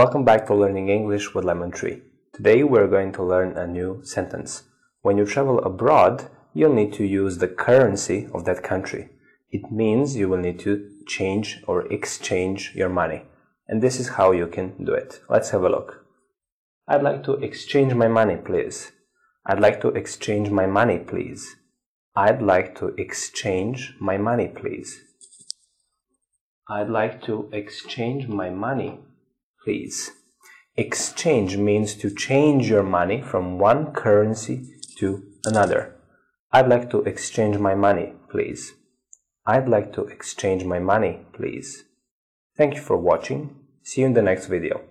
Welcome back to Learning English with Lemon Tree. Today we're going to learn a new sentence. When you travel abroad, you'll need to use the currency of that country. It means you will need to change or exchange your money. And this is how you can do it. Let's have a look. I'd like to exchange my money, please. I'd like to exchange my money, please. I'd like to exchange my money, please. I'd like to exchange my money, please. Exchange means to change your money from one currency to another. I'd like to exchange my money, please. I'd like to exchange my money, please. Thank you for watching. See you in the next video.